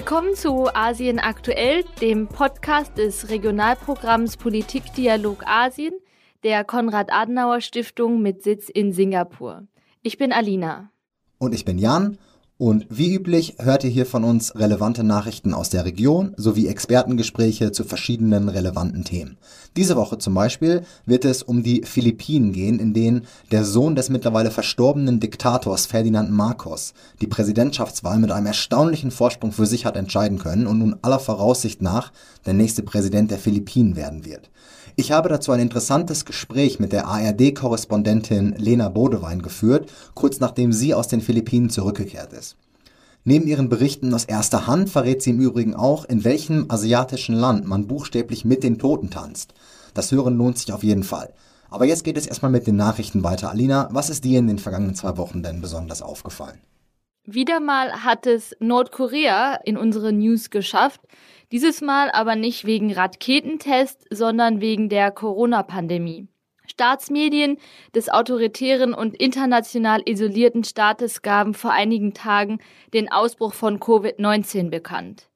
Willkommen zu Asien aktuell, dem Podcast des Regionalprogramms Politikdialog Asien der Konrad-Adenauer-Stiftung mit Sitz in Singapur. Ich bin Alina. Und ich bin Jan und wie üblich hört ihr hier von uns relevante Nachrichten aus der Region sowie Expertengespräche zu verschiedenen relevanten Themen. Diese Woche zum Beispiel wird es um die Philippinen gehen, in denen der Sohn des mittlerweile verstorbenen Diktators Ferdinand Marcos die Präsidentschaftswahl mit einem erstaunlichen Vorsprung für sich hat entscheiden können und nun aller Voraussicht nach der nächste Präsident der Philippinen werden wird. Ich habe dazu ein interessantes Gespräch mit der ARD-Korrespondentin Lena Bodewein geführt, kurz nachdem sie aus den Philippinen zurückgekehrt ist. Neben ihren Berichten aus erster Hand verrät sie im Übrigen auch, in welchem asiatischen Land man buchstäblich mit den Toten tanzt. Das Hören lohnt sich auf jeden Fall. Aber jetzt geht es erstmal mit den Nachrichten weiter. Alina, was ist dir in den vergangenen zwei Wochen denn besonders aufgefallen? Wieder mal hat es Nordkorea in unsere News geschafft. Dieses Mal aber nicht wegen Raketentests, sondern wegen der Corona-Pandemie. Staatsmedien des autoritären und international isolierten Staates gaben vor einigen Tagen den Ausbruch von Covid-19 bekannt.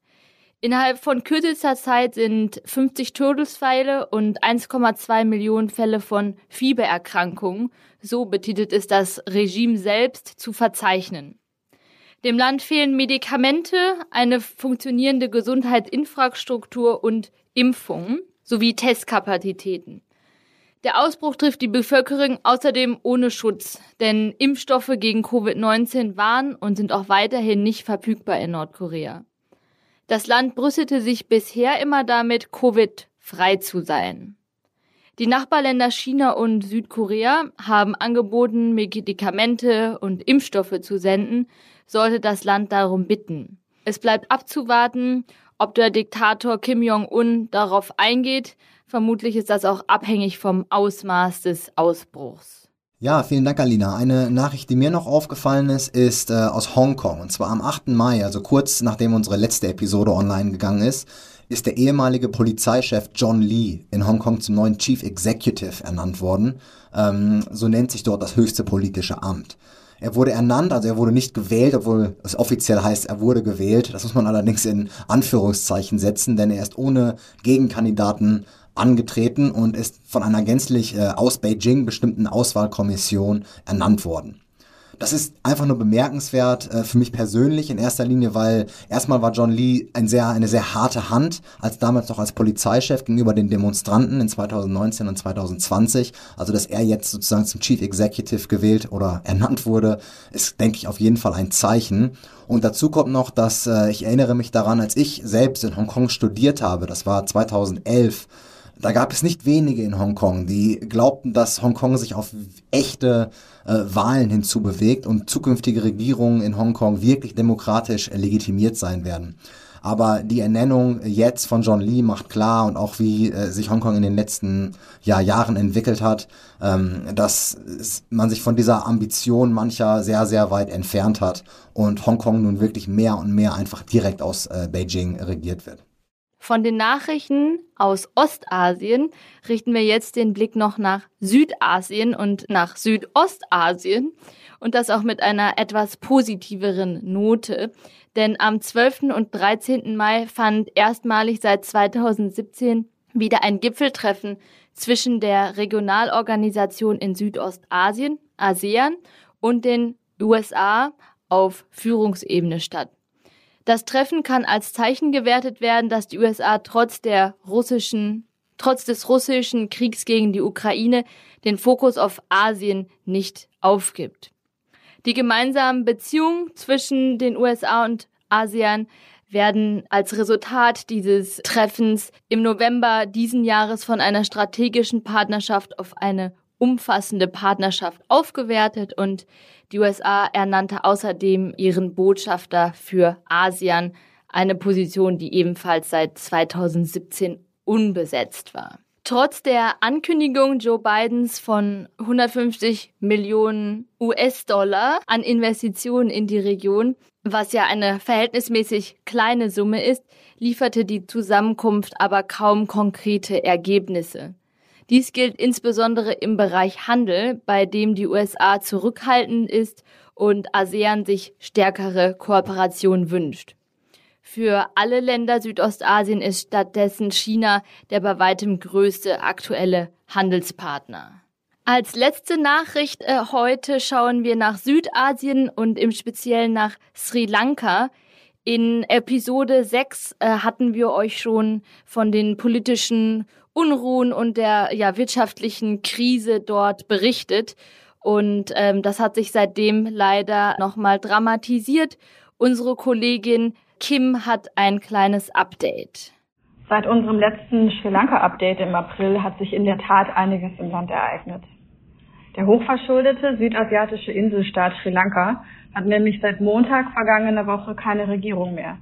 Innerhalb von kürzester Zeit sind 50 Todesfälle und 1,2 Millionen Fälle von Fiebererkrankungen, so betitelt es das Regime selbst, zu verzeichnen. Dem Land fehlen Medikamente, eine funktionierende Gesundheitsinfrastruktur und Impfungen sowie Testkapazitäten. Der Ausbruch trifft die Bevölkerung außerdem ohne Schutz, denn Impfstoffe gegen Covid-19 waren und sind auch weiterhin nicht verfügbar in Nordkorea. Das Land brüstete sich bisher immer damit, Covid-frei zu sein. Die Nachbarländer China und Südkorea haben angeboten, Medikamente und Impfstoffe zu senden, sollte das Land darum bitten. Es bleibt abzuwarten, ob der Diktator Kim Jong-un darauf eingeht. Vermutlich ist das auch abhängig vom Ausmaß des Ausbruchs. Ja, vielen Dank, Alina. Eine Nachricht, die mir noch aufgefallen ist, ist äh, aus Hongkong. Und zwar am 8. Mai, also kurz nachdem unsere letzte Episode online gegangen ist, ist der ehemalige Polizeichef John Lee in Hongkong zum neuen Chief Executive ernannt worden. Ähm, so nennt sich dort das höchste politische Amt. Er wurde ernannt, also er wurde nicht gewählt, obwohl es offiziell heißt, er wurde gewählt. Das muss man allerdings in Anführungszeichen setzen, denn er ist ohne Gegenkandidaten angetreten und ist von einer gänzlich äh, aus Beijing bestimmten Auswahlkommission ernannt worden. Das ist einfach nur bemerkenswert äh, für mich persönlich in erster Linie, weil erstmal war John Lee ein sehr, eine sehr harte Hand, als damals noch als Polizeichef gegenüber den Demonstranten in 2019 und 2020. Also, dass er jetzt sozusagen zum Chief Executive gewählt oder ernannt wurde, ist, denke ich, auf jeden Fall ein Zeichen. Und dazu kommt noch, dass äh, ich erinnere mich daran, als ich selbst in Hongkong studiert habe, das war 2011, da gab es nicht wenige in Hongkong, die glaubten, dass Hongkong sich auf echte äh, Wahlen hinzubewegt und zukünftige Regierungen in Hongkong wirklich demokratisch legitimiert sein werden. Aber die Ernennung jetzt von John Lee macht klar und auch wie äh, sich Hongkong in den letzten ja, Jahren entwickelt hat, ähm, dass man sich von dieser Ambition mancher sehr, sehr weit entfernt hat und Hongkong nun wirklich mehr und mehr einfach direkt aus äh, Beijing regiert wird. Von den Nachrichten aus Ostasien richten wir jetzt den Blick noch nach Südasien und nach Südostasien und das auch mit einer etwas positiveren Note. Denn am 12. und 13. Mai fand erstmalig seit 2017 wieder ein Gipfeltreffen zwischen der Regionalorganisation in Südostasien, ASEAN, und den USA auf Führungsebene statt. Das Treffen kann als Zeichen gewertet werden, dass die USA trotz der russischen, trotz des russischen Kriegs gegen die Ukraine den Fokus auf Asien nicht aufgibt. Die gemeinsamen Beziehungen zwischen den USA und ASEAN werden als Resultat dieses Treffens im November diesen Jahres von einer strategischen Partnerschaft auf eine umfassende Partnerschaft aufgewertet und die USA ernannte außerdem ihren Botschafter für ASEAN, eine Position, die ebenfalls seit 2017 unbesetzt war. Trotz der Ankündigung Joe Bidens von 150 Millionen US-Dollar an Investitionen in die Region, was ja eine verhältnismäßig kleine Summe ist, lieferte die Zusammenkunft aber kaum konkrete Ergebnisse. Dies gilt insbesondere im Bereich Handel, bei dem die USA zurückhaltend ist und ASEAN sich stärkere Kooperation wünscht. Für alle Länder Südostasien ist stattdessen China der bei weitem größte aktuelle Handelspartner. Als letzte Nachricht äh, heute schauen wir nach Südasien und im Speziellen nach Sri Lanka. In Episode 6 äh, hatten wir euch schon von den politischen Unruhen und der ja, wirtschaftlichen Krise dort berichtet. Und ähm, das hat sich seitdem leider nochmal dramatisiert. Unsere Kollegin Kim hat ein kleines Update. Seit unserem letzten Sri Lanka-Update im April hat sich in der Tat einiges im Land ereignet. Der hochverschuldete südasiatische Inselstaat Sri Lanka hat nämlich seit Montag vergangene Woche keine Regierung mehr.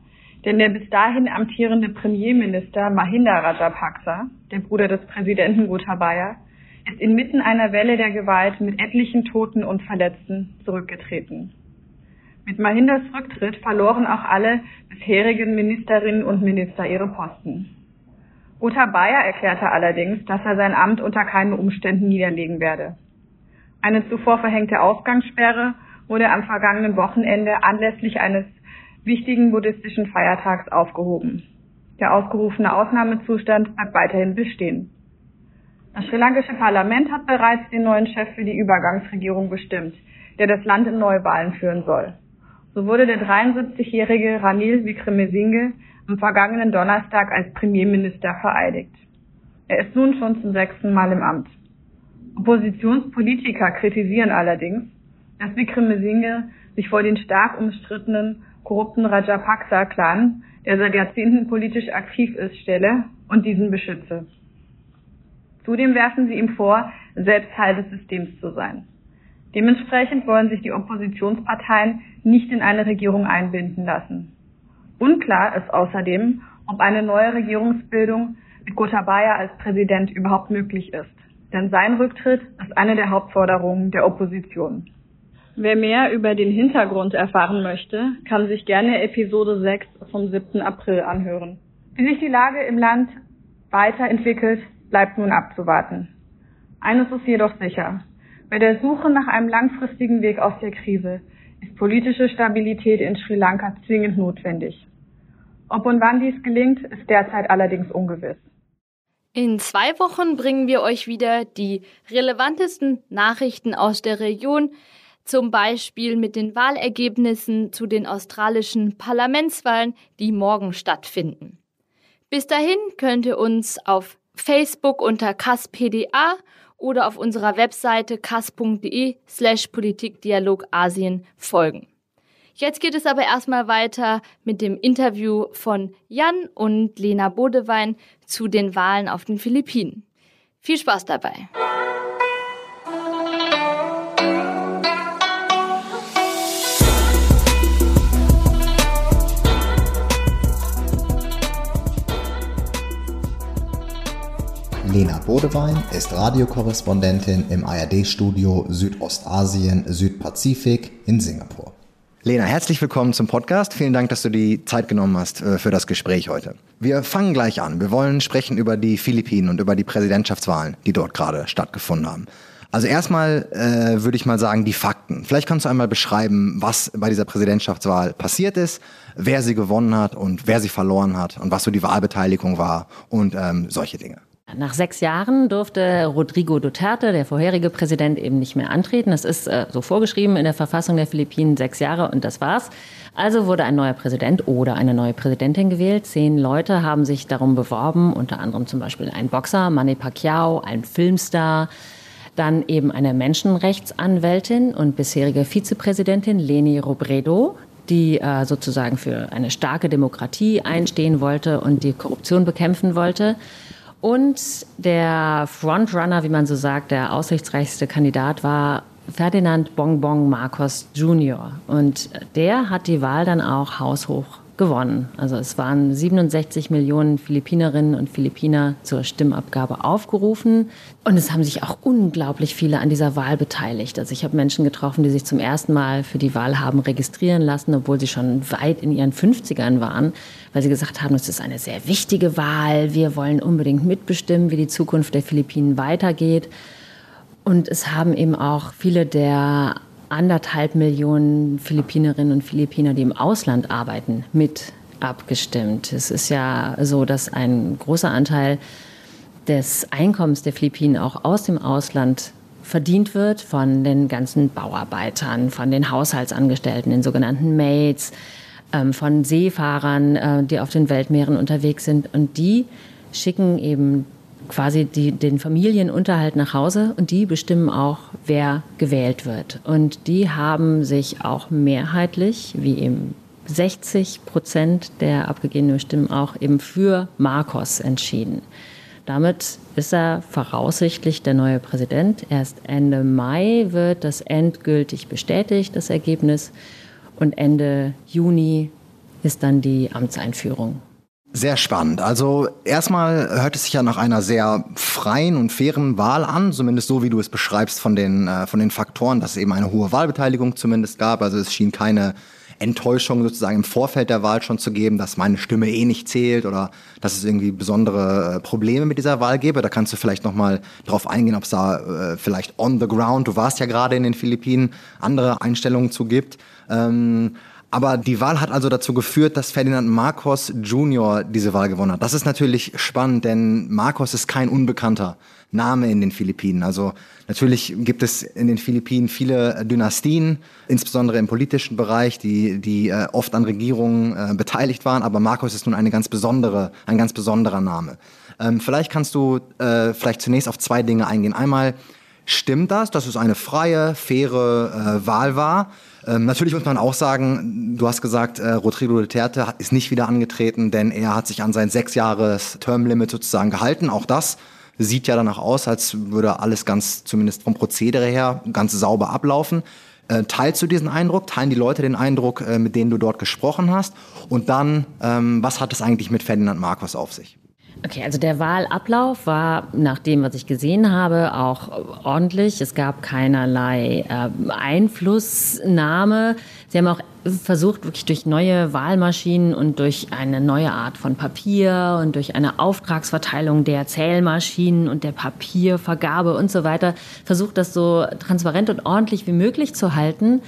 Denn der bis dahin amtierende Premierminister Mahinda Rajapaksa, der Bruder des Präsidenten Gotabaya, ist inmitten einer Welle der Gewalt mit etlichen Toten und Verletzten zurückgetreten. Mit Mahindas Rücktritt verloren auch alle bisherigen Ministerinnen und Minister ihre Posten. Gotabaya erklärte allerdings, dass er sein Amt unter keinen Umständen niederlegen werde. Eine zuvor verhängte Ausgangssperre wurde am vergangenen Wochenende anlässlich eines wichtigen buddhistischen Feiertags aufgehoben. Der ausgerufene Ausnahmezustand bleibt weiterhin bestehen. Das sri lankische Parlament hat bereits den neuen Chef für die Übergangsregierung bestimmt, der das Land in Neuwahlen führen soll. So wurde der 73-jährige Ranil Wickremesinghe am vergangenen Donnerstag als Premierminister vereidigt. Er ist nun schon zum sechsten Mal im Amt. Oppositionspolitiker kritisieren allerdings, dass Wickremesinghe sich vor den stark umstrittenen korrupten Rajapaksa-Clan, der seit Jahrzehnten politisch aktiv ist, stelle und diesen beschütze. Zudem werfen sie ihm vor, selbst Teil des Systems zu sein. Dementsprechend wollen sich die Oppositionsparteien nicht in eine Regierung einbinden lassen. Unklar ist außerdem, ob eine neue Regierungsbildung mit Gotabaya als Präsident überhaupt möglich ist denn sein Rücktritt ist eine der Hauptforderungen der Opposition. Wer mehr über den Hintergrund erfahren möchte, kann sich gerne Episode 6 vom 7. April anhören. Wie sich die Lage im Land weiterentwickelt, bleibt nun abzuwarten. Eines ist jedoch sicher. Bei der Suche nach einem langfristigen Weg aus der Krise ist politische Stabilität in Sri Lanka zwingend notwendig. Ob und wann dies gelingt, ist derzeit allerdings ungewiss. In zwei Wochen bringen wir euch wieder die relevantesten Nachrichten aus der Region, zum Beispiel mit den Wahlergebnissen zu den australischen Parlamentswahlen, die morgen stattfinden. Bis dahin könnt ihr uns auf Facebook unter KASPDA oder auf unserer Webseite kas.de slash Politikdialog Asien folgen. Jetzt geht es aber erstmal weiter mit dem Interview von Jan und Lena Bodewein zu den Wahlen auf den Philippinen. Viel Spaß dabei! Lena Bodewein ist Radiokorrespondentin im ARD-Studio Südostasien Südpazifik in Singapur. Lena, herzlich willkommen zum Podcast. Vielen Dank, dass du die Zeit genommen hast äh, für das Gespräch heute. Wir fangen gleich an. Wir wollen sprechen über die Philippinen und über die Präsidentschaftswahlen, die dort gerade stattgefunden haben. Also erstmal äh, würde ich mal sagen, die Fakten. Vielleicht kannst du einmal beschreiben, was bei dieser Präsidentschaftswahl passiert ist, wer sie gewonnen hat und wer sie verloren hat und was so die Wahlbeteiligung war und ähm, solche Dinge. Nach sechs Jahren durfte Rodrigo Duterte, der vorherige Präsident, eben nicht mehr antreten. Das ist äh, so vorgeschrieben in der Verfassung der Philippinen, sechs Jahre und das war's. Also wurde ein neuer Präsident oder eine neue Präsidentin gewählt. Zehn Leute haben sich darum beworben, unter anderem zum Beispiel ein Boxer, Manny Pacquiao, ein Filmstar, dann eben eine Menschenrechtsanwältin und bisherige Vizepräsidentin Leni Robredo, die äh, sozusagen für eine starke Demokratie einstehen wollte und die Korruption bekämpfen wollte. Und der Frontrunner, wie man so sagt, der aussichtsreichste Kandidat war Ferdinand Bongbong Marcos Jr. Und der hat die Wahl dann auch haushoch gewonnen. Also es waren 67 Millionen Philippinerinnen und Philippiner zur Stimmabgabe aufgerufen. Und es haben sich auch unglaublich viele an dieser Wahl beteiligt. Also ich habe Menschen getroffen, die sich zum ersten Mal für die Wahl haben registrieren lassen, obwohl sie schon weit in ihren 50ern waren, weil sie gesagt haben, es ist eine sehr wichtige Wahl. Wir wollen unbedingt mitbestimmen, wie die Zukunft der Philippinen weitergeht. Und es haben eben auch viele der anderthalb Millionen Philippinerinnen und Philippiner, die im Ausland arbeiten, mit abgestimmt. Es ist ja so, dass ein großer Anteil des Einkommens der Philippinen auch aus dem Ausland verdient wird von den ganzen Bauarbeitern, von den Haushaltsangestellten, den sogenannten Maids, ähm, von Seefahrern, äh, die auf den Weltmeeren unterwegs sind. Und die schicken eben quasi die, den Familienunterhalt nach Hause und die bestimmen auch, wer gewählt wird. Und die haben sich auch mehrheitlich, wie eben 60 Prozent der abgegebenen Stimmen auch eben für Marcos entschieden. Damit ist er voraussichtlich der neue Präsident. Erst Ende Mai wird das endgültig bestätigt, das Ergebnis. Und Ende Juni ist dann die Amtseinführung. Sehr spannend. Also erstmal hört es sich ja nach einer sehr freien und fairen Wahl an, zumindest so wie du es beschreibst von den äh, von den Faktoren, dass es eben eine hohe Wahlbeteiligung zumindest gab. Also es schien keine Enttäuschung sozusagen im Vorfeld der Wahl schon zu geben, dass meine Stimme eh nicht zählt oder dass es irgendwie besondere äh, Probleme mit dieser Wahl gäbe. Da kannst du vielleicht noch mal drauf eingehen, ob es da äh, vielleicht on the ground, du warst ja gerade in den Philippinen, andere Einstellungen zu gibt. Ähm, aber die Wahl hat also dazu geführt, dass Ferdinand Marcos Jr. diese Wahl gewonnen hat. Das ist natürlich spannend, denn Marcos ist kein Unbekannter Name in den Philippinen. Also natürlich gibt es in den Philippinen viele Dynastien, insbesondere im politischen Bereich, die, die äh, oft an Regierungen äh, beteiligt waren. Aber Marcos ist nun eine ganz besondere, ein ganz besonderer Name. Ähm, vielleicht kannst du äh, vielleicht zunächst auf zwei Dinge eingehen. Einmal, stimmt das, dass es eine freie, faire äh, Wahl war? Ähm, natürlich muss man auch sagen, du hast gesagt, äh, Rodrigo Duterte ist nicht wieder angetreten, denn er hat sich an sein sechs Jahres Termlimit sozusagen gehalten. Auch das sieht ja danach aus, als würde alles ganz, zumindest vom Prozedere her, ganz sauber ablaufen. Äh, teilst du diesen Eindruck? Teilen die Leute den Eindruck, äh, mit denen du dort gesprochen hast? Und dann, ähm, was hat es eigentlich mit Ferdinand Marcos auf sich? Okay, also der Wahlablauf war nach dem, was ich gesehen habe, auch ordentlich. Es gab keinerlei äh, Einflussnahme. Sie haben auch versucht, wirklich durch neue Wahlmaschinen und durch eine neue Art von Papier und durch eine Auftragsverteilung der Zählmaschinen und der Papiervergabe und so weiter, versucht, das so transparent und ordentlich wie möglich zu halten.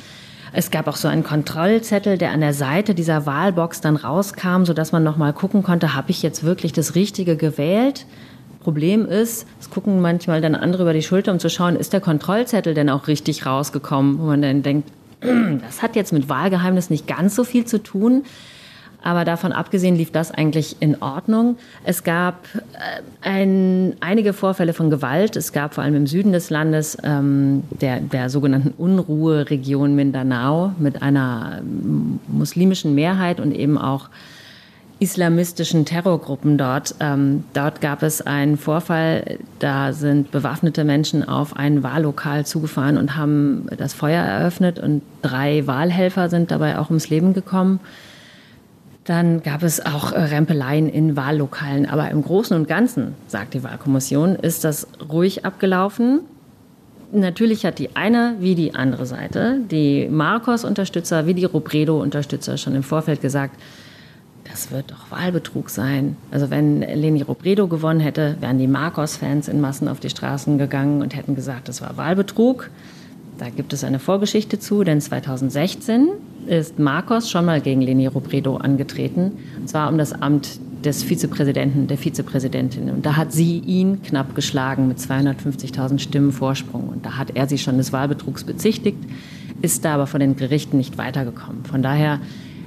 Es gab auch so einen Kontrollzettel, der an der Seite dieser Wahlbox dann rauskam, sodass man noch mal gucken konnte, habe ich jetzt wirklich das Richtige gewählt? Problem ist, es gucken manchmal dann andere über die Schulter, um zu schauen, ist der Kontrollzettel denn auch richtig rausgekommen? Wo man dann denkt, das hat jetzt mit Wahlgeheimnis nicht ganz so viel zu tun. Aber davon abgesehen lief das eigentlich in Ordnung. Es gab äh, ein, einige Vorfälle von Gewalt. Es gab vor allem im Süden des Landes, ähm, der, der sogenannten Unruheregion Mindanao, mit einer ähm, muslimischen Mehrheit und eben auch islamistischen Terrorgruppen dort. Ähm, dort gab es einen Vorfall, da sind bewaffnete Menschen auf ein Wahllokal zugefahren und haben das Feuer eröffnet und drei Wahlhelfer sind dabei auch ums Leben gekommen. Dann gab es auch äh, Rempeleien in Wahllokalen. Aber im Großen und Ganzen, sagt die Wahlkommission, ist das ruhig abgelaufen. Natürlich hat die eine wie die andere Seite, die Marcos-Unterstützer wie die Robredo-Unterstützer schon im Vorfeld gesagt, das wird doch Wahlbetrug sein. Also wenn Leni Robredo gewonnen hätte, wären die Marcos-Fans in Massen auf die Straßen gegangen und hätten gesagt, das war Wahlbetrug. Da gibt es eine Vorgeschichte zu, denn 2016 ist Marcos schon mal gegen Leni Robredo angetreten, und zwar um das Amt des Vizepräsidenten, der Vizepräsidentin. Und da hat sie ihn knapp geschlagen mit 250.000 Stimmen Vorsprung. Und da hat er sie schon des Wahlbetrugs bezichtigt, ist da aber von den Gerichten nicht weitergekommen. Von daher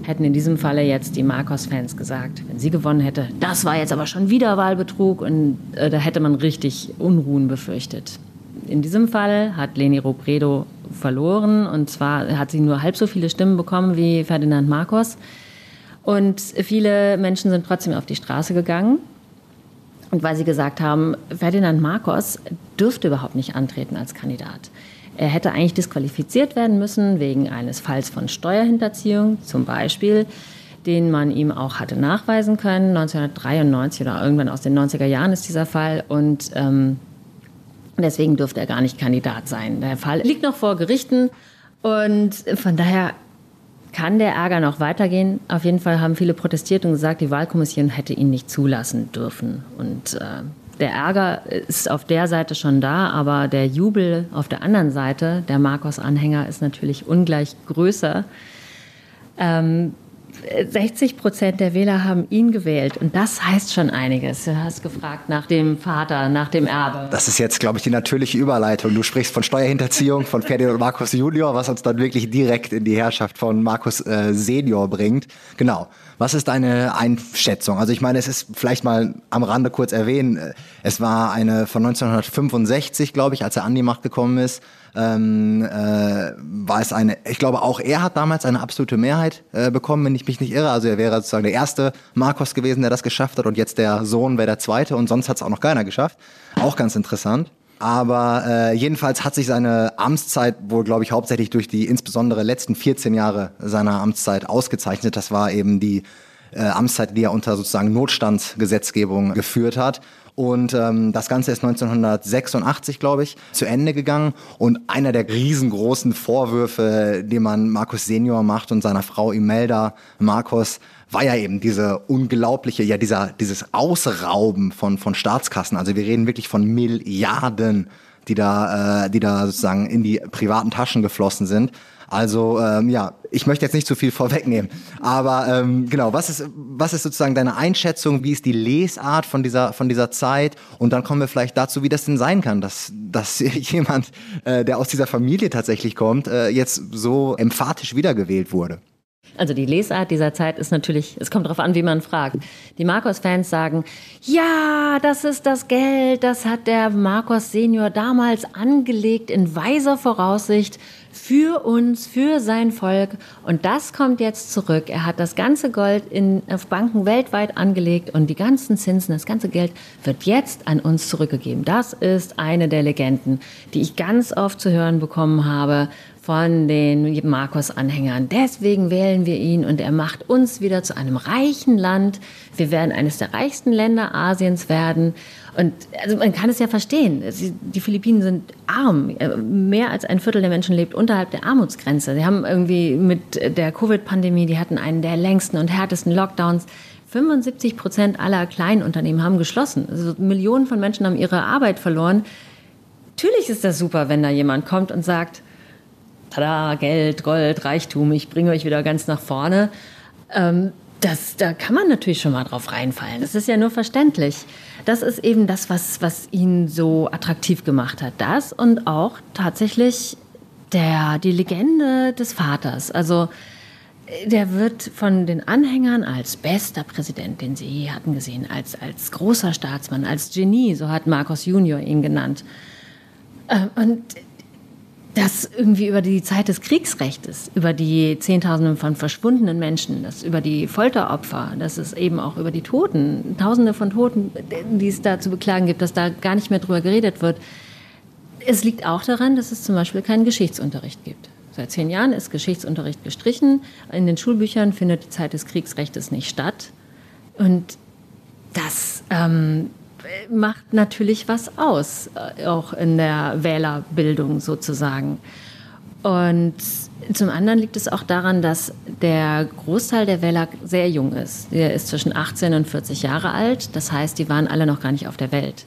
hätten in diesem Falle jetzt die Marcos-Fans gesagt, wenn sie gewonnen hätte, das war jetzt aber schon wieder Wahlbetrug und äh, da hätte man richtig Unruhen befürchtet. In diesem Fall hat Leni Robredo verloren und zwar hat sie nur halb so viele Stimmen bekommen wie Ferdinand Marcos. Und viele Menschen sind trotzdem auf die Straße gegangen. Und weil sie gesagt haben, Ferdinand Marcos dürfte überhaupt nicht antreten als Kandidat. Er hätte eigentlich disqualifiziert werden müssen wegen eines Falls von Steuerhinterziehung zum Beispiel, den man ihm auch hatte nachweisen können. 1993 oder irgendwann aus den 90er Jahren ist dieser Fall. Und ähm, Deswegen dürfte er gar nicht Kandidat sein. Der Fall liegt noch vor Gerichten und von daher kann der Ärger noch weitergehen. Auf jeden Fall haben viele protestiert und gesagt, die Wahlkommission hätte ihn nicht zulassen dürfen. Und äh, der Ärger ist auf der Seite schon da, aber der Jubel auf der anderen Seite, der Marcos-Anhänger, ist natürlich ungleich größer. Ähm, 60 Prozent der Wähler haben ihn gewählt. Und das heißt schon einiges. Du hast gefragt nach dem Vater, nach dem Erbe. Das ist jetzt, glaube ich, die natürliche Überleitung. Du sprichst von Steuerhinterziehung von Ferdinand Markus Junior, was uns dann wirklich direkt in die Herrschaft von Markus äh, Senior bringt. Genau. Was ist deine Einschätzung? Also ich meine, es ist vielleicht mal am Rande kurz erwähnen, äh, es war eine von 1965, glaube ich, als er an die Macht gekommen ist, ähm, äh, war es eine, ich glaube auch er hat damals eine absolute Mehrheit äh, bekommen, wenn ich mich nicht irre. Also er wäre sozusagen der erste Marcos gewesen, der das geschafft hat und jetzt der Sohn wäre der zweite und sonst hat es auch noch keiner geschafft. Auch ganz interessant. Aber äh, jedenfalls hat sich seine Amtszeit wohl, glaube ich, hauptsächlich durch die insbesondere letzten 14 Jahre seiner Amtszeit ausgezeichnet. Das war eben die äh, Amtszeit, die er unter sozusagen Notstandsgesetzgebung geführt hat. Und ähm, das Ganze ist 1986, glaube ich, zu Ende gegangen. Und einer der riesengroßen Vorwürfe, die man Markus Senior macht und seiner Frau Imelda Marcos, war ja eben diese unglaubliche, ja dieser, dieses Ausrauben von, von Staatskassen. Also wir reden wirklich von Milliarden, die da, äh, die da sozusagen in die privaten Taschen geflossen sind. Also ähm, ja, ich möchte jetzt nicht zu viel vorwegnehmen, aber ähm, genau, was ist, was ist sozusagen deine Einschätzung? Wie ist die Lesart von dieser, von dieser Zeit? Und dann kommen wir vielleicht dazu, wie das denn sein kann, dass, dass jemand, äh, der aus dieser Familie tatsächlich kommt, äh, jetzt so emphatisch wiedergewählt wurde. Also die Lesart dieser Zeit ist natürlich, es kommt darauf an, wie man fragt. Die Marcos-Fans sagen, ja, das ist das Geld, das hat der Marcos Senior damals angelegt in weiser Voraussicht für uns, für sein Volk. Und das kommt jetzt zurück. Er hat das ganze Gold in, auf Banken weltweit angelegt und die ganzen Zinsen, das ganze Geld wird jetzt an uns zurückgegeben. Das ist eine der Legenden, die ich ganz oft zu hören bekommen habe von den Markus-Anhängern. Deswegen wählen wir ihn und er macht uns wieder zu einem reichen Land. Wir werden eines der reichsten Länder Asiens werden. Und also man kann es ja verstehen. Die Philippinen sind arm. Mehr als ein Viertel der Menschen lebt unterhalb der Armutsgrenze. Sie haben irgendwie mit der Covid-Pandemie, die hatten einen der längsten und härtesten Lockdowns. 75 Prozent aller Kleinunternehmen haben geschlossen. Also Millionen von Menschen haben ihre Arbeit verloren. Natürlich ist das super, wenn da jemand kommt und sagt, tada, Geld, Gold, Reichtum, ich bringe euch wieder ganz nach vorne. Ähm, das, da kann man natürlich schon mal drauf reinfallen. Das ist ja nur verständlich. Das ist eben das, was, was ihn so attraktiv gemacht hat. Das und auch tatsächlich der, die Legende des Vaters. Also der wird von den Anhängern als bester Präsident, den sie je hatten gesehen, als, als großer Staatsmann, als Genie, so hat Marcos Junior ihn genannt. Ähm, und das irgendwie über die Zeit des Kriegsrechts, über die Zehntausende von verschwundenen Menschen, das über die Folteropfer, dass es eben auch über die Toten, Tausende von Toten, die es da zu beklagen gibt, dass da gar nicht mehr drüber geredet wird. Es liegt auch daran, dass es zum Beispiel keinen Geschichtsunterricht gibt. Seit zehn Jahren ist Geschichtsunterricht gestrichen. In den Schulbüchern findet die Zeit des Kriegsrechts nicht statt. Und das ähm, macht natürlich was aus, äh, auch in der Wählerbildung sozusagen. Und zum anderen liegt es auch daran, dass der Großteil der Wähler sehr jung ist. Der ist zwischen 18 und 40 Jahre alt. Das heißt, die waren alle noch gar nicht auf der Welt,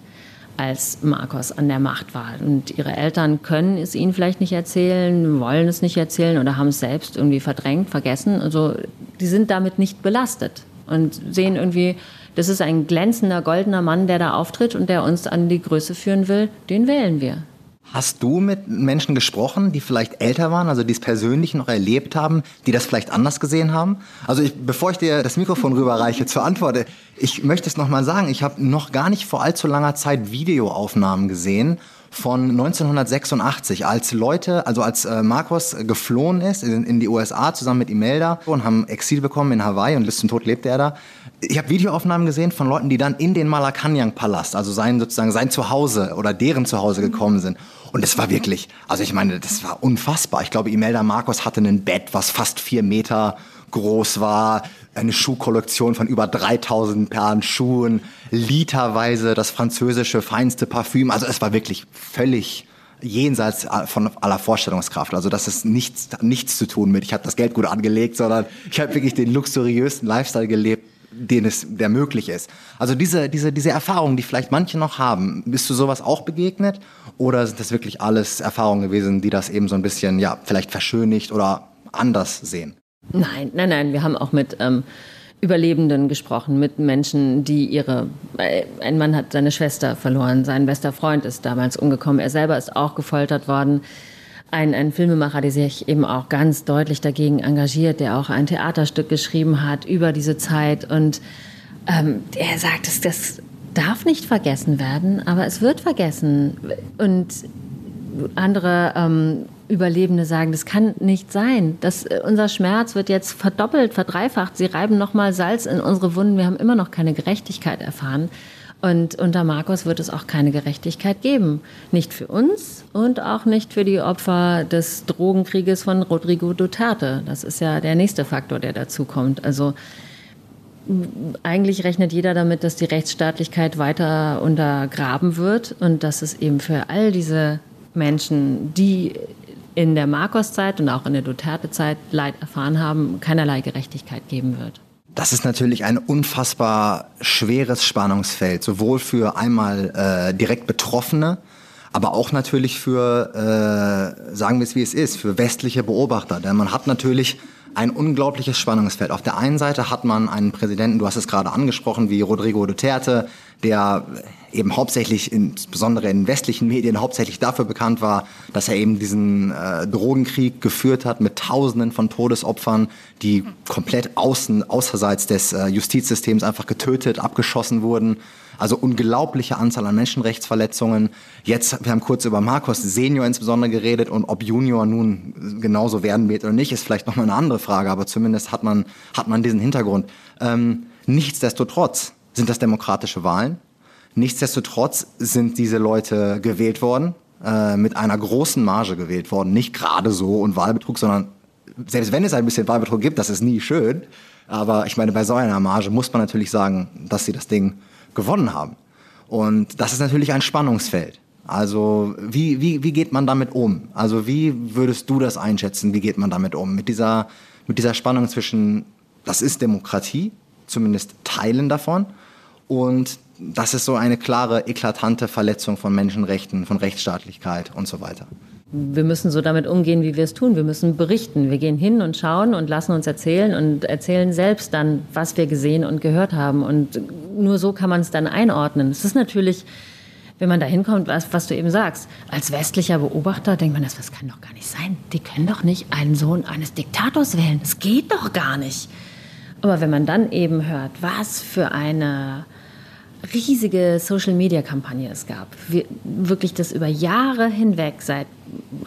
als Marcos an der Macht war. Und ihre Eltern können es ihnen vielleicht nicht erzählen, wollen es nicht erzählen oder haben es selbst irgendwie verdrängt, vergessen. Also die sind damit nicht belastet und sehen irgendwie, das ist ein glänzender, goldener Mann, der da auftritt und der uns an die Größe führen will. Den wählen wir. Hast du mit Menschen gesprochen, die vielleicht älter waren, also die es persönlich noch erlebt haben, die das vielleicht anders gesehen haben? Also ich, bevor ich dir das Mikrofon rüberreiche zur Antwort, ich möchte es noch mal sagen, ich habe noch gar nicht vor allzu langer Zeit Videoaufnahmen gesehen von 1986, als Leute, also als äh, Marcos geflohen ist in, in, die USA zusammen mit Imelda und haben Exil bekommen in Hawaii und bis zum Tod lebte er da. Ich habe Videoaufnahmen gesehen von Leuten, die dann in den Malacanang-Palast, also sein sozusagen sein Zuhause oder deren Zuhause gekommen sind. Und es war wirklich, also ich meine, das war unfassbar. Ich glaube, Imelda Marcos hatte ein Bett, was fast vier Meter groß war, eine Schuhkollektion von über 3000 Paaren Schuhen, literweise das französische feinste Parfüm. Also es war wirklich völlig jenseits von aller Vorstellungskraft. Also das ist nichts, nichts zu tun mit, ich habe das Geld gut angelegt, sondern ich habe wirklich den luxuriösten Lifestyle gelebt, den es, der möglich ist. Also diese, diese, diese Erfahrungen, die vielleicht manche noch haben, bist du sowas auch begegnet? Oder sind das wirklich alles Erfahrungen gewesen, die das eben so ein bisschen, ja, vielleicht verschönigt oder anders sehen? Nein, nein, nein. Wir haben auch mit ähm, Überlebenden gesprochen, mit Menschen, die ihre. Äh, ein Mann hat seine Schwester verloren, sein bester Freund ist damals umgekommen, er selber ist auch gefoltert worden. Ein, ein Filmemacher, der sich eben auch ganz deutlich dagegen engagiert, der auch ein Theaterstück geschrieben hat über diese Zeit. Und ähm, er sagt, das, das darf nicht vergessen werden, aber es wird vergessen. Und andere ähm, Überlebende sagen, das kann nicht sein. Das, äh, unser Schmerz wird jetzt verdoppelt, verdreifacht. Sie reiben nochmal Salz in unsere Wunden. Wir haben immer noch keine Gerechtigkeit erfahren. Und unter Marcos wird es auch keine Gerechtigkeit geben. Nicht für uns und auch nicht für die Opfer des Drogenkrieges von Rodrigo Duterte. Das ist ja der nächste Faktor, der dazu kommt. Also eigentlich rechnet jeder damit, dass die Rechtsstaatlichkeit weiter untergraben wird und dass es eben für all diese Menschen, die in der Marcos-Zeit und auch in der Duterte-Zeit Leid erfahren haben, keinerlei Gerechtigkeit geben wird. Das ist natürlich ein unfassbar schweres Spannungsfeld, sowohl für einmal äh, direkt Betroffene, aber auch natürlich für, äh, sagen wir es wie es ist, für westliche Beobachter. Denn man hat natürlich ein unglaubliches Spannungsfeld. Auf der einen Seite hat man einen Präsidenten, du hast es gerade angesprochen, wie Rodrigo Duterte, der eben hauptsächlich, insbesondere in westlichen Medien, hauptsächlich dafür bekannt war, dass er eben diesen äh, Drogenkrieg geführt hat mit Tausenden von Todesopfern, die komplett außen, außerseits des äh, Justizsystems einfach getötet, abgeschossen wurden. Also unglaubliche Anzahl an Menschenrechtsverletzungen. Jetzt, wir haben kurz über Marcos Senior insbesondere geredet und ob Junior nun genauso werden wird oder nicht, ist vielleicht nochmal eine andere Frage, aber zumindest hat man, hat man diesen Hintergrund. Ähm, nichtsdestotrotz sind das demokratische Wahlen. Nichtsdestotrotz sind diese Leute gewählt worden, äh, mit einer großen Marge gewählt worden. Nicht gerade so und Wahlbetrug, sondern selbst wenn es ein bisschen Wahlbetrug gibt, das ist nie schön. Aber ich meine, bei so einer Marge muss man natürlich sagen, dass sie das Ding gewonnen haben. Und das ist natürlich ein Spannungsfeld. Also wie, wie, wie geht man damit um? Also wie würdest du das einschätzen? Wie geht man damit um? Mit dieser, mit dieser Spannung zwischen, das ist Demokratie, zumindest Teilen davon, und das ist so eine klare, eklatante Verletzung von Menschenrechten, von Rechtsstaatlichkeit und so weiter. Wir müssen so damit umgehen, wie wir es tun. Wir müssen berichten. Wir gehen hin und schauen und lassen uns erzählen und erzählen selbst dann, was wir gesehen und gehört haben. Und nur so kann man es dann einordnen. Es ist natürlich, wenn man da hinkommt, was, was du eben sagst, als westlicher Beobachter denkt man, das, das kann doch gar nicht sein. Die können doch nicht einen Sohn eines Diktators wählen. Das geht doch gar nicht. Aber wenn man dann eben hört, was für eine riesige Social-Media-Kampagne es gab. Wir, wirklich das über Jahre hinweg, seit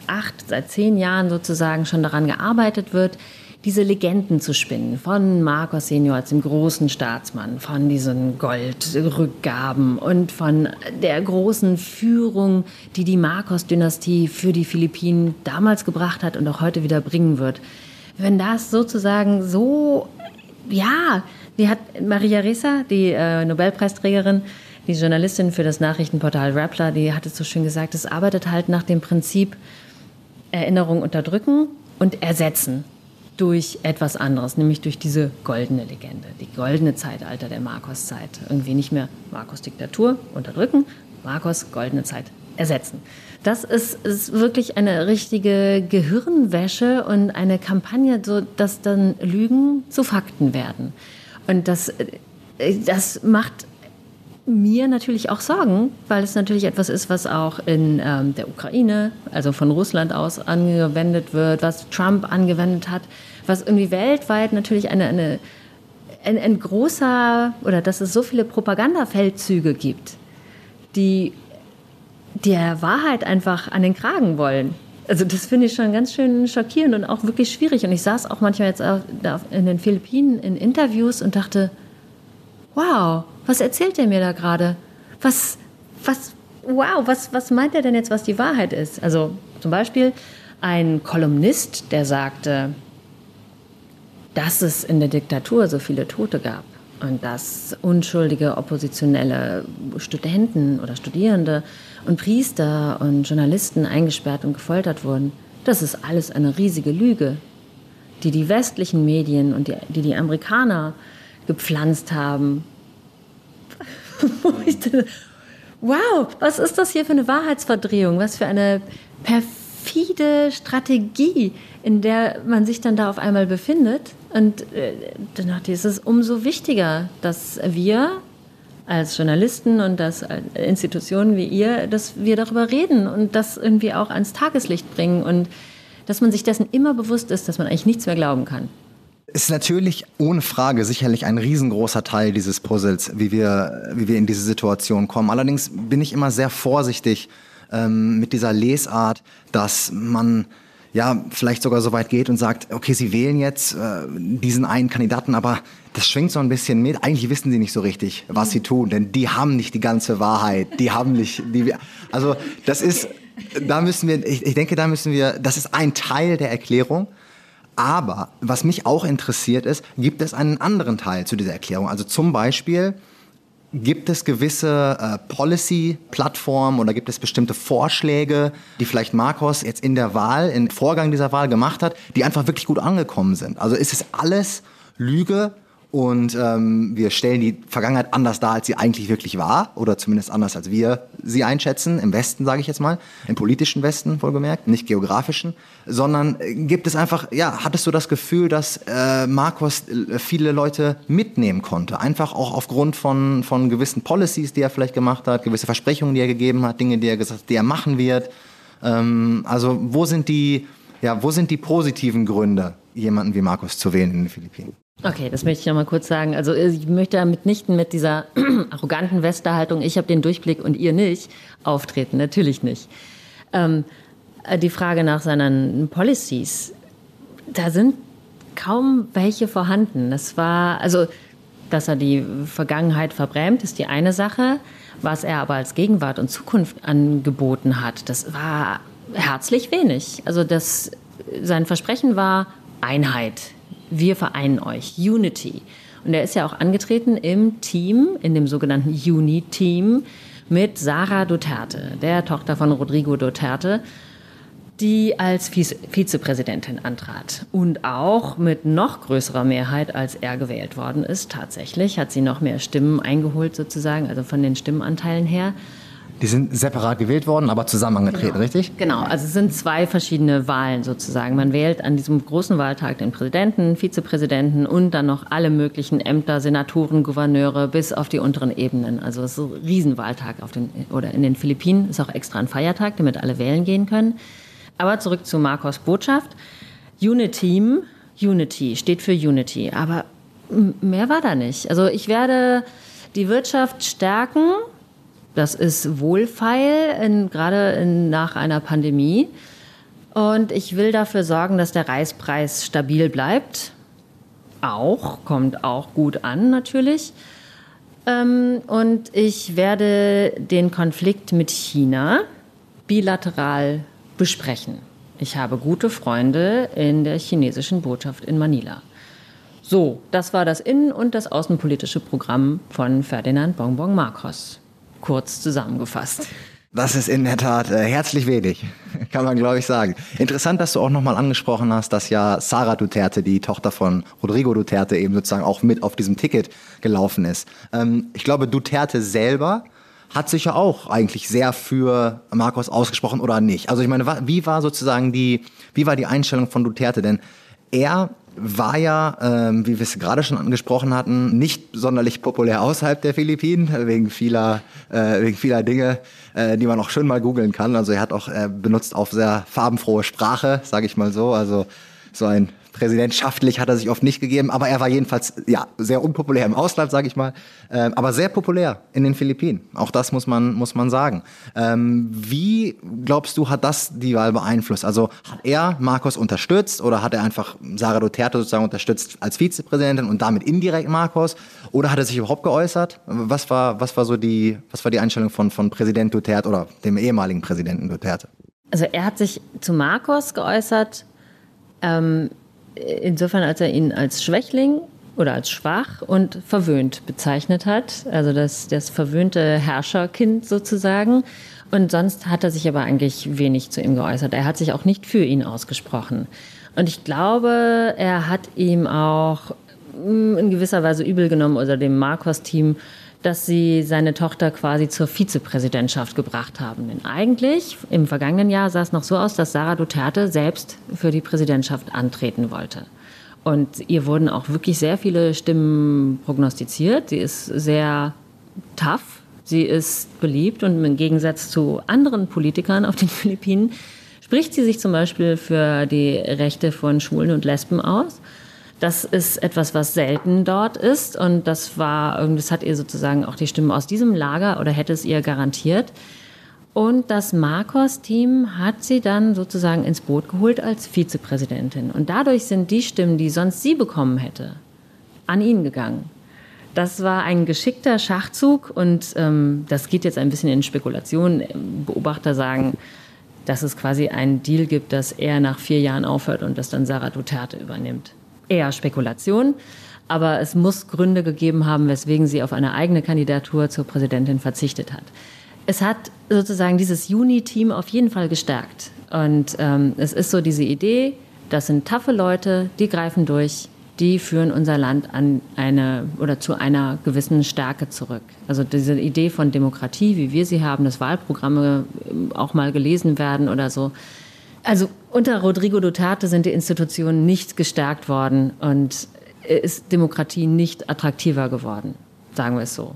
acht, seit zehn Jahren sozusagen schon daran gearbeitet wird, diese Legenden zu spinnen. Von Marcos Senior als dem großen Staatsmann, von diesen Goldrückgaben und von der großen Führung, die die Marcos-Dynastie für die Philippinen damals gebracht hat und auch heute wieder bringen wird. Wenn das sozusagen so, ja, wie hat Maria Ressa, die äh, Nobelpreisträgerin, die Journalistin für das Nachrichtenportal Rappler, die hat es so schön gesagt, es arbeitet halt nach dem Prinzip Erinnerung unterdrücken und ersetzen durch etwas anderes, nämlich durch diese goldene Legende, die goldene Zeitalter der Marcos-Zeit. Irgendwie nicht mehr Marcos-Diktatur unterdrücken, Marcos goldene Zeit ersetzen. Das ist, ist, wirklich eine richtige Gehirnwäsche und eine Kampagne, so dass dann Lügen zu Fakten werden. Und das, äh, das macht mir natürlich auch Sorgen, weil es natürlich etwas ist, was auch in ähm, der Ukraine, also von Russland aus angewendet wird, was Trump angewendet hat, was irgendwie weltweit natürlich eine, eine ein, ein großer oder dass es so viele Propagandafeldzüge gibt, die der Wahrheit einfach an den Kragen wollen. Also das finde ich schon ganz schön schockierend und auch wirklich schwierig. Und ich saß auch manchmal jetzt in den Philippinen in Interviews und dachte, wow, was erzählt der mir da gerade? Was, was, wow, was, was meint er denn jetzt, was die Wahrheit ist? Also zum Beispiel ein Kolumnist, der sagte, dass es in der Diktatur so viele Tote gab und dass unschuldige oppositionelle Studenten oder Studierende und Priester und Journalisten eingesperrt und gefoltert wurden. Das ist alles eine riesige Lüge, die die westlichen Medien und die die, die Amerikaner gepflanzt haben. wow, was ist das hier für eine Wahrheitsverdrehung? Was für eine perfide Strategie, in der man sich dann da auf einmal befindet. Und äh, dann dachte ich, es ist umso wichtiger, dass wir als Journalisten und als Institutionen wie ihr, dass wir darüber reden und das irgendwie auch ans Tageslicht bringen und dass man sich dessen immer bewusst ist, dass man eigentlich nichts mehr glauben kann. Ist natürlich ohne Frage sicherlich ein riesengroßer Teil dieses Puzzles, wie wir, wie wir in diese Situation kommen. Allerdings bin ich immer sehr vorsichtig ähm, mit dieser Lesart, dass man ja vielleicht sogar so weit geht und sagt, okay, Sie wählen jetzt äh, diesen einen Kandidaten, aber das schwingt so ein bisschen mit. Eigentlich wissen Sie nicht so richtig, was Sie tun, denn die haben nicht die ganze Wahrheit. Die haben nicht, die, also das ist, da müssen wir, ich, ich denke, da müssen wir, das ist ein Teil der Erklärung. Aber was mich auch interessiert ist, gibt es einen anderen Teil zu dieser Erklärung? Also zum Beispiel, Gibt es gewisse äh, Policy-Plattformen oder gibt es bestimmte Vorschläge, die vielleicht Marcos jetzt in der Wahl, im Vorgang dieser Wahl gemacht hat, die einfach wirklich gut angekommen sind? Also ist es alles Lüge und ähm, wir stellen die Vergangenheit anders dar, als sie eigentlich wirklich war, oder zumindest anders, als wir sie einschätzen, im Westen, sage ich jetzt mal, im politischen Westen wohlgemerkt, nicht geografischen, sondern äh, gibt es einfach, ja, hattest du das Gefühl, dass äh, Marcos äh, viele Leute mitnehmen konnte, einfach auch aufgrund von, von gewissen Policies, die er vielleicht gemacht hat, gewisse Versprechungen, die er gegeben hat, Dinge, die er gesagt, die er machen wird. Ähm, also wo sind die, ja, wo sind die positiven Gründe, jemanden wie Marcos zu wählen in den Philippinen? Okay, das möchte ich noch mal kurz sagen. Also ich möchte mitnichten mit dieser arroganten Westerhaltung, ich habe den Durchblick und ihr nicht, auftreten. Natürlich nicht. Ähm, äh, die Frage nach seinen Policies, da sind kaum welche vorhanden. Das war, also, dass er die Vergangenheit verbrämt, ist die eine Sache. Was er aber als Gegenwart und Zukunft angeboten hat, das war herzlich wenig. Also das, sein Versprechen war Einheit wir vereinen euch, Unity. Und er ist ja auch angetreten im Team, in dem sogenannten Uni-Team mit Sarah Duterte, der Tochter von Rodrigo Duterte, die als Vizepräsidentin antrat. Und auch mit noch größerer Mehrheit, als er gewählt worden ist. Tatsächlich hat sie noch mehr Stimmen eingeholt, sozusagen, also von den Stimmenanteilen her. Die sind separat gewählt worden, aber zusammen angetreten, genau. richtig? Genau, also es sind zwei verschiedene Wahlen sozusagen. Man wählt an diesem großen Wahltag den Präsidenten, Vizepräsidenten und dann noch alle möglichen Ämter, Senatoren, Gouverneure bis auf die unteren Ebenen. Also es ist ein Riesenwahltag auf den, oder in den Philippinen ist auch extra ein Feiertag, damit alle wählen gehen können. Aber zurück zu Marcos Botschaft. Unity, Unity steht für Unity, aber mehr war da nicht. Also ich werde die Wirtschaft stärken, das ist wohlfeil, in, gerade in, nach einer Pandemie. Und ich will dafür sorgen, dass der Reispreis stabil bleibt. Auch, kommt auch gut an natürlich. Ähm, und ich werde den Konflikt mit China bilateral besprechen. Ich habe gute Freunde in der chinesischen Botschaft in Manila. So, das war das innen- und das außenpolitische Programm von Ferdinand Bonbon Marcos kurz zusammengefasst. Das ist in der Tat äh, herzlich wenig, kann man glaube ich sagen. Interessant, dass du auch nochmal angesprochen hast, dass ja Sarah Duterte, die Tochter von Rodrigo Duterte, eben sozusagen auch mit auf diesem Ticket gelaufen ist. Ähm, ich glaube, Duterte selber hat sich ja auch eigentlich sehr für Marcos ausgesprochen oder nicht. Also ich meine, wie war sozusagen die, wie war die Einstellung von Duterte? Denn er war ja, ähm, wie wir es gerade schon angesprochen hatten, nicht sonderlich populär außerhalb der Philippinen, wegen vieler, äh, wegen vieler Dinge, äh, die man auch schön mal googeln kann. Also er hat auch äh, benutzt auf sehr farbenfrohe Sprache, sage ich mal so. Also so ein Präsidentschaftlich hat er sich oft nicht gegeben, aber er war jedenfalls ja sehr unpopulär im Ausland, sage ich mal, ähm, aber sehr populär in den Philippinen. Auch das muss man muss man sagen. Ähm, wie glaubst du, hat das die Wahl beeinflusst? Also hat er Marcos unterstützt oder hat er einfach Sarah Duterte sozusagen unterstützt als Vizepräsidentin und damit indirekt Marcos? Oder hat er sich überhaupt geäußert? Was war was war so die was war die Einstellung von von Präsident Duterte oder dem ehemaligen Präsidenten Duterte? Also er hat sich zu Marcos geäußert. Ähm, insofern, als er ihn als Schwächling oder als schwach und verwöhnt bezeichnet hat, also das, das verwöhnte Herrscherkind sozusagen. Und sonst hat er sich aber eigentlich wenig zu ihm geäußert. Er hat sich auch nicht für ihn ausgesprochen. Und ich glaube, er hat ihm auch hm, in gewisser Weise übel genommen oder dem Marcos-Team dass sie seine Tochter quasi zur Vizepräsidentschaft gebracht haben. Denn eigentlich im vergangenen Jahr sah es noch so aus, dass Sarah Duterte selbst für die Präsidentschaft antreten wollte. Und ihr wurden auch wirklich sehr viele Stimmen prognostiziert. Sie ist sehr tough, sie ist beliebt und im Gegensatz zu anderen Politikern auf den Philippinen spricht sie sich zum Beispiel für die Rechte von Schwulen und Lesben aus. Das ist etwas, was selten dort ist. Und das war, das hat ihr sozusagen auch die Stimme aus diesem Lager oder hätte es ihr garantiert. Und das Marcos-Team hat sie dann sozusagen ins Boot geholt als Vizepräsidentin. Und dadurch sind die Stimmen, die sonst sie bekommen hätte, an ihn gegangen. Das war ein geschickter Schachzug und ähm, das geht jetzt ein bisschen in Spekulation. Beobachter sagen, dass es quasi einen Deal gibt, dass er nach vier Jahren aufhört und das dann Sarah Duterte übernimmt eher Spekulation. Aber es muss Gründe gegeben haben, weswegen sie auf eine eigene Kandidatur zur Präsidentin verzichtet hat. Es hat sozusagen dieses Juni-Team auf jeden Fall gestärkt. Und ähm, es ist so diese Idee, das sind taffe Leute, die greifen durch, die führen unser Land an eine oder zu einer gewissen Stärke zurück. Also diese Idee von Demokratie, wie wir sie haben, dass Wahlprogramme auch mal gelesen werden oder so, also unter Rodrigo Duterte sind die Institutionen nicht gestärkt worden und ist Demokratie nicht attraktiver geworden, sagen wir es so.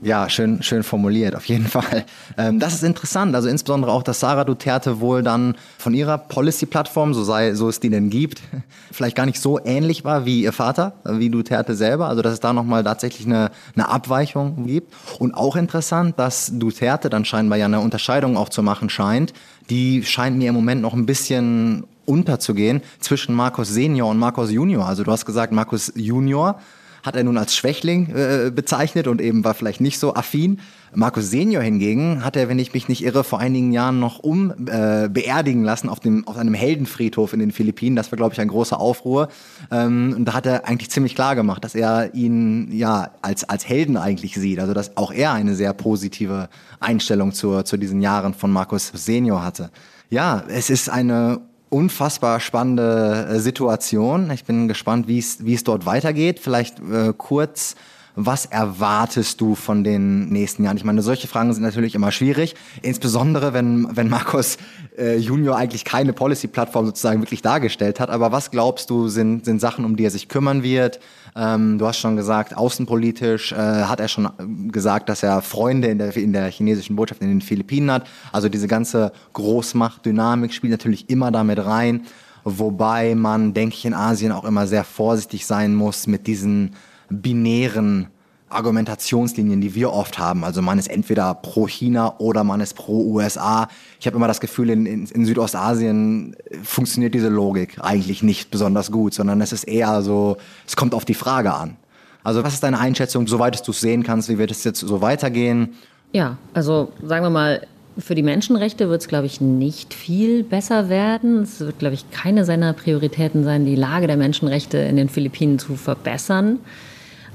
Ja, schön, schön formuliert, auf jeden Fall. Ähm, das ist interessant, also insbesondere auch, dass Sarah Duterte wohl dann von ihrer Policy-Plattform, so sei, so es die denn gibt, vielleicht gar nicht so ähnlich war wie ihr Vater, wie Duterte selber. Also dass es da nochmal tatsächlich eine, eine Abweichung gibt. Und auch interessant, dass Duterte dann scheinbar ja eine Unterscheidung auch zu machen scheint. Die scheint mir im Moment noch ein bisschen unterzugehen zwischen Markus Senior und Markus Junior. Also du hast gesagt, Markus Junior hat er nun als Schwächling äh, bezeichnet und eben war vielleicht nicht so affin. Markus Senior hingegen hat er, wenn ich mich nicht irre, vor einigen Jahren noch um äh, beerdigen lassen auf, dem, auf einem Heldenfriedhof in den Philippinen. Das war, glaube ich, ein großer Aufruhr. Ähm, und da hat er eigentlich ziemlich klar gemacht, dass er ihn ja als, als Helden eigentlich sieht. Also dass auch er eine sehr positive Einstellung zu, zu diesen Jahren von Markus Senior hatte. Ja, es ist eine unfassbar spannende äh, Situation. Ich bin gespannt, wie es, wie es dort weitergeht. Vielleicht äh, kurz, was erwartest du von den nächsten Jahren? Ich meine, solche Fragen sind natürlich immer schwierig, insbesondere wenn, wenn Markus äh, Junior eigentlich keine Policy-Plattform sozusagen wirklich dargestellt hat. Aber was glaubst du, sind, sind Sachen, um die er sich kümmern wird? Ähm, du hast schon gesagt, außenpolitisch äh, hat er schon gesagt, dass er Freunde in der, in der chinesischen Botschaft in den Philippinen hat. Also diese ganze Großmachtdynamik spielt natürlich immer damit rein. Wobei man, denke ich, in Asien auch immer sehr vorsichtig sein muss mit diesen binären Argumentationslinien, die wir oft haben. Also man ist entweder pro China oder man ist pro USA. Ich habe immer das Gefühl, in, in, in, Südostasien funktioniert diese Logik eigentlich nicht besonders gut, sondern es ist eher so, es kommt auf die Frage an. Also was ist deine Einschätzung, soweit du es sehen kannst, wie wird es jetzt so weitergehen? Ja, also sagen wir mal, für die Menschenrechte wird es, glaube ich, nicht viel besser werden. Es wird, glaube ich, keine seiner Prioritäten sein, die Lage der Menschenrechte in den Philippinen zu verbessern.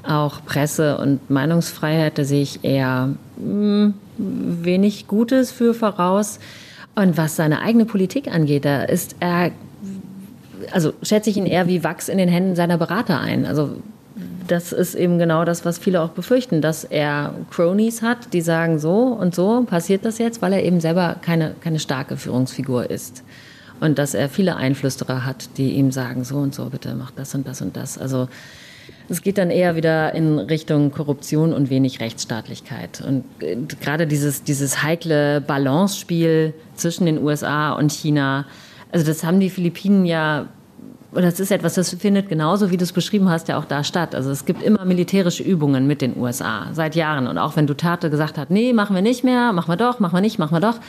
Auch Presse- und Meinungsfreiheit, da sehe ich eher hm, wenig Gutes für voraus. Und was seine eigene Politik angeht, da ist er, also schätze ich ihn eher wie Wachs in den Händen seiner Berater ein. Also das ist eben genau das, was viele auch befürchten, dass er Cronies hat, die sagen, so und so passiert das jetzt, weil er eben selber keine, keine starke Führungsfigur ist. Und dass er viele Einflüsterer hat, die ihm sagen, so und so, bitte mach das und das und das. Also es geht dann eher wieder in Richtung Korruption und wenig Rechtsstaatlichkeit. Und äh, gerade dieses, dieses heikle Balance-Spiel zwischen den USA und China, also das haben die Philippinen ja oder das ist etwas, das findet genauso, wie du es beschrieben hast, ja auch da statt. Also es gibt immer militärische Übungen mit den USA seit Jahren. Und auch wenn Duterte gesagt hat, nee, machen wir nicht mehr, machen wir doch, machen wir nicht, machen wir doch.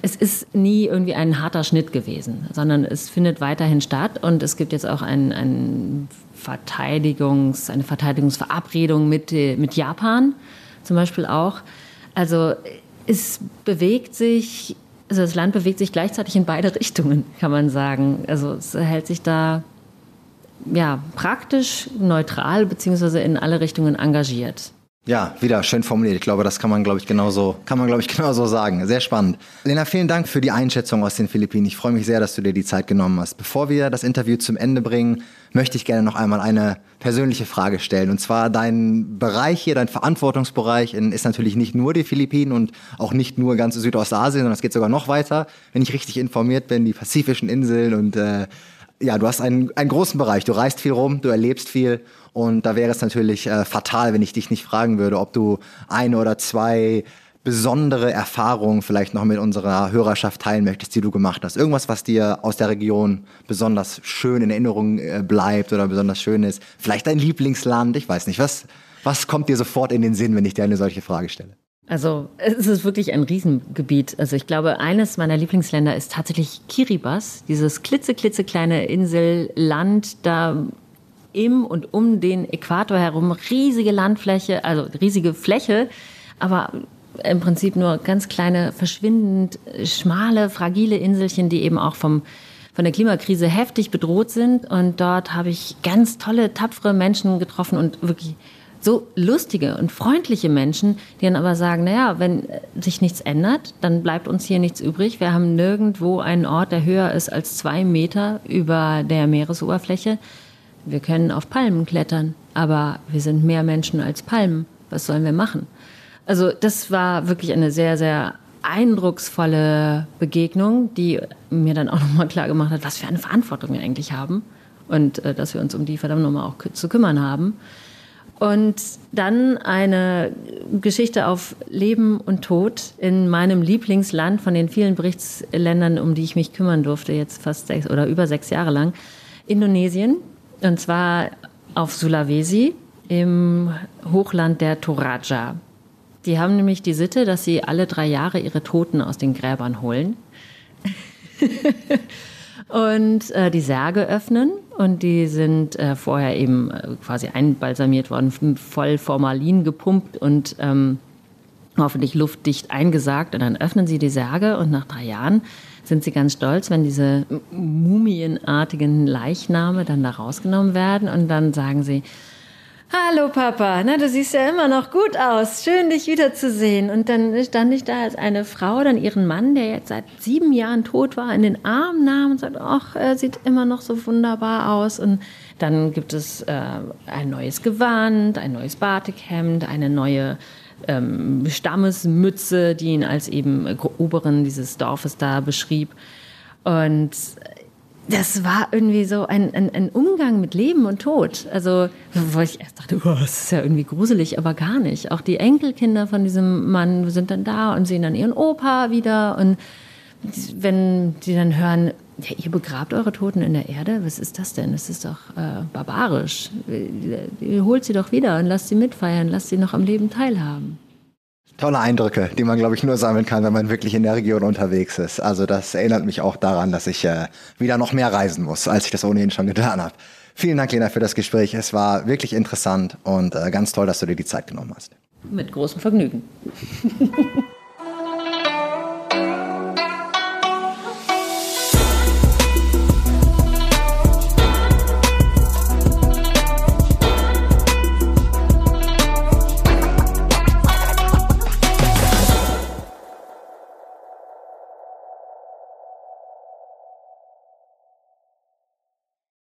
Es ist nie irgendwie ein harter Schnitt gewesen, sondern es findet weiterhin statt. Und es gibt jetzt auch ein, ein Verteidigungs, eine Verteidigungsverabredung mit, mit Japan zum Beispiel auch. Also es bewegt sich, also das Land bewegt sich gleichzeitig in beide Richtungen, kann man sagen. Also es hält sich da ja, praktisch neutral beziehungsweise in alle Richtungen engagiert. Ja, wieder schön formuliert. Ich glaube, das kann man, glaube ich, genauso, kann man, glaube ich, genauso sagen. Sehr spannend. Lena, vielen Dank für die Einschätzung aus den Philippinen. Ich freue mich sehr, dass du dir die Zeit genommen hast. Bevor wir das Interview zum Ende bringen, möchte ich gerne noch einmal eine persönliche Frage stellen. Und zwar dein Bereich hier, dein Verantwortungsbereich ist natürlich nicht nur die Philippinen und auch nicht nur ganz Südostasien, sondern es geht sogar noch weiter, wenn ich richtig informiert bin, die pazifischen Inseln und äh, ja, du hast einen, einen großen Bereich. Du reist viel rum, du erlebst viel. Und da wäre es natürlich äh, fatal, wenn ich dich nicht fragen würde, ob du eine oder zwei besondere Erfahrungen vielleicht noch mit unserer Hörerschaft teilen möchtest, die du gemacht hast. Irgendwas, was dir aus der Region besonders schön in Erinnerung äh, bleibt oder besonders schön ist. Vielleicht dein Lieblingsland, ich weiß nicht. Was, was kommt dir sofort in den Sinn, wenn ich dir eine solche Frage stelle? Also es ist wirklich ein Riesengebiet. Also ich glaube, eines meiner Lieblingsländer ist tatsächlich Kiribati, dieses klitzeklitzekleine Inselland da im und um den Äquator herum, riesige Landfläche, also riesige Fläche, aber im Prinzip nur ganz kleine, verschwindend schmale, fragile Inselchen, die eben auch vom von der Klimakrise heftig bedroht sind. Und dort habe ich ganz tolle, tapfere Menschen getroffen und wirklich so lustige und freundliche Menschen, die dann aber sagen, naja, wenn sich nichts ändert, dann bleibt uns hier nichts übrig. Wir haben nirgendwo einen Ort, der höher ist als zwei Meter über der Meeresoberfläche. Wir können auf Palmen klettern, aber wir sind mehr Menschen als Palmen. Was sollen wir machen? Also das war wirklich eine sehr, sehr eindrucksvolle Begegnung, die mir dann auch nochmal klar gemacht hat, was für eine Verantwortung wir eigentlich haben und äh, dass wir uns um die verdammt nochmal auch zu kümmern haben. Und dann eine Geschichte auf Leben und Tod in meinem Lieblingsland von den vielen Berichtsländern, um die ich mich kümmern durfte, jetzt fast sechs oder über sechs Jahre lang, Indonesien. Und zwar auf Sulawesi im Hochland der Toraja. Die haben nämlich die Sitte, dass sie alle drei Jahre ihre Toten aus den Gräbern holen. und äh, die Särge öffnen. Und die sind äh, vorher eben äh, quasi einbalsamiert worden, voll Formalin gepumpt und ähm, hoffentlich luftdicht eingesagt. Und dann öffnen sie die Särge und nach drei Jahren sind sie ganz stolz, wenn diese mumienartigen Leichname dann da rausgenommen werden. Und dann sagen sie, Hallo Papa, na, du siehst ja immer noch gut aus. Schön, dich wiederzusehen. Und dann stand ich da als eine Frau, dann ihren Mann, der jetzt seit sieben Jahren tot war, in den Arm nahm und sagte, ach, er sieht immer noch so wunderbar aus. Und dann gibt es äh, ein neues Gewand, ein neues Batikhemd, eine neue ähm, Stammesmütze, die ihn als eben Oberen dieses Dorfes da beschrieb. Und das war irgendwie so ein, ein, ein, Umgang mit Leben und Tod. Also, wo ich erst dachte, oh, das ist ja irgendwie gruselig, aber gar nicht. Auch die Enkelkinder von diesem Mann sind dann da und sehen dann ihren Opa wieder. Und wenn die dann hören, ja, ihr begrabt eure Toten in der Erde, was ist das denn? Das ist doch äh, barbarisch. Ihr holt sie doch wieder und lasst sie mitfeiern, lasst sie noch am Leben teilhaben. Tolle Eindrücke, die man, glaube ich, nur sammeln kann, wenn man wirklich in der Region unterwegs ist. Also das erinnert mich auch daran, dass ich äh, wieder noch mehr reisen muss, als ich das ohnehin schon getan habe. Vielen Dank, Lena, für das Gespräch. Es war wirklich interessant und äh, ganz toll, dass du dir die Zeit genommen hast. Mit großem Vergnügen.